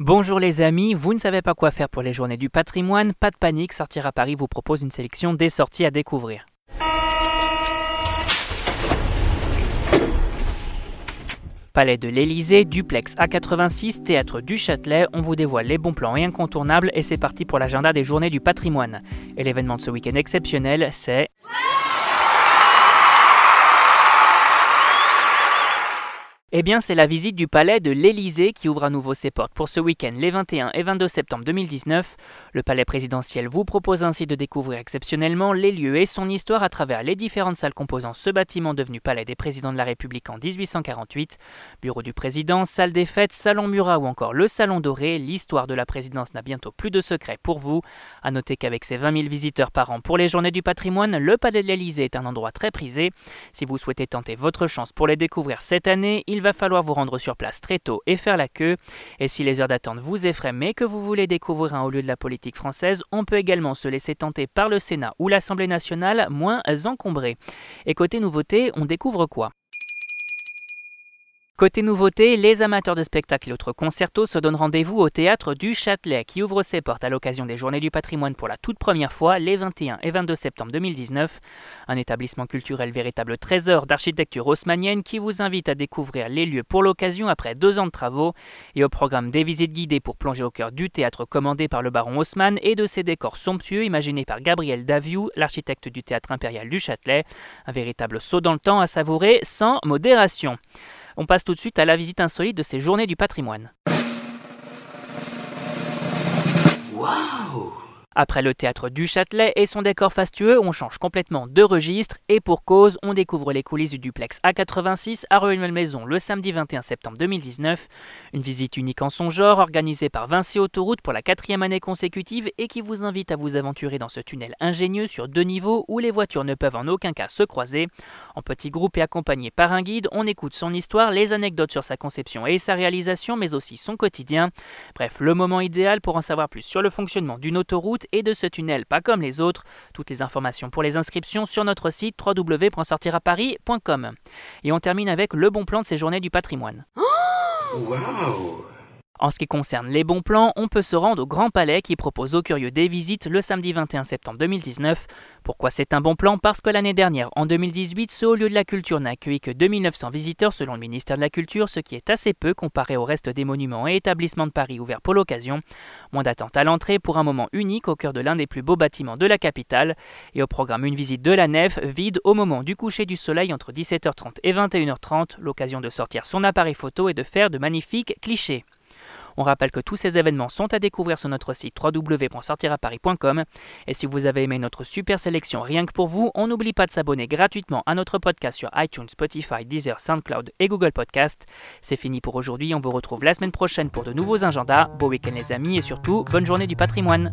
Bonjour les amis, vous ne savez pas quoi faire pour les journées du patrimoine Pas de panique, Sortir à Paris vous propose une sélection des sorties à découvrir. Palais de l'Élysée, duplex A86, théâtre du Châtelet, on vous dévoile les bons plans et incontournables et c'est parti pour l'agenda des journées du patrimoine. Et l'événement de ce week-end exceptionnel, c'est... Eh bien, c'est la visite du palais de l'Élysée qui ouvre à nouveau ses portes pour ce week-end les 21 et 22 septembre 2019. Le palais présidentiel vous propose ainsi de découvrir exceptionnellement les lieux et son histoire à travers les différentes salles composant ce bâtiment devenu palais des présidents de la République en 1848. Bureau du président, salle des fêtes, salon Murat ou encore le salon doré, l'histoire de la présidence n'a bientôt plus de secret pour vous. À noter qu'avec ses 20 000 visiteurs par an pour les journées du patrimoine, le palais de l'Élysée est un endroit très prisé. Si vous souhaitez tenter votre chance pour les découvrir cette année, il va falloir vous rendre sur place très tôt et faire la queue. Et si les heures d'attente vous effraient mais que vous voulez découvrir un haut lieu de la politique française, on peut également se laisser tenter par le Sénat ou l'Assemblée nationale moins encombrés. Et côté nouveauté, on découvre quoi? Côté nouveauté, les amateurs de spectacles et autres concertos se donnent rendez-vous au théâtre du Châtelet qui ouvre ses portes à l'occasion des Journées du patrimoine pour la toute première fois les 21 et 22 septembre 2019. Un établissement culturel véritable trésor d'architecture haussmanienne qui vous invite à découvrir les lieux pour l'occasion après deux ans de travaux et au programme des visites guidées pour plonger au cœur du théâtre commandé par le baron Haussmann et de ses décors somptueux imaginés par Gabriel Daviou, l'architecte du théâtre impérial du Châtelet. Un véritable saut dans le temps à savourer sans modération. On passe tout de suite à la visite insolite de ces journées du patrimoine. Après le théâtre du Châtelet et son décor fastueux, on change complètement de registre et pour cause, on découvre les coulisses du duplex A86 à Rueil-Malmaison le samedi 21 septembre 2019. Une visite unique en son genre organisée par Vinci Autoroute pour la quatrième année consécutive et qui vous invite à vous aventurer dans ce tunnel ingénieux sur deux niveaux où les voitures ne peuvent en aucun cas se croiser. En petit groupe et accompagné par un guide, on écoute son histoire, les anecdotes sur sa conception et sa réalisation, mais aussi son quotidien. Bref, le moment idéal pour en savoir plus sur le fonctionnement d'une autoroute et de ce tunnel pas comme les autres. Toutes les informations pour les inscriptions sur notre site www.sortiraparis.com. Et on termine avec le bon plan de ces journées du patrimoine. Oh en ce qui concerne les bons plans, on peut se rendre au Grand Palais qui propose aux curieux des visites le samedi 21 septembre 2019. Pourquoi c'est un bon plan? Parce que l'année dernière, en 2018, ce lieu de la culture n'a accueilli que 2900 visiteurs selon le ministère de la Culture, ce qui est assez peu comparé au reste des monuments et établissements de Paris ouverts pour l'occasion. Moins d'attente à l'entrée pour un moment unique au cœur de l'un des plus beaux bâtiments de la capitale. Et au programme une visite de la nef, vide au moment du coucher du soleil entre 17h30 et 21h30, l'occasion de sortir son appareil photo et de faire de magnifiques clichés. On rappelle que tous ces événements sont à découvrir sur notre site www.sortiraparis.com. Et si vous avez aimé notre super sélection rien que pour vous, on n'oublie pas de s'abonner gratuitement à notre podcast sur iTunes, Spotify, Deezer, SoundCloud et Google Podcast. C'est fini pour aujourd'hui, on vous retrouve la semaine prochaine pour de nouveaux agendas. Beau week-end les amis et surtout, bonne journée du patrimoine.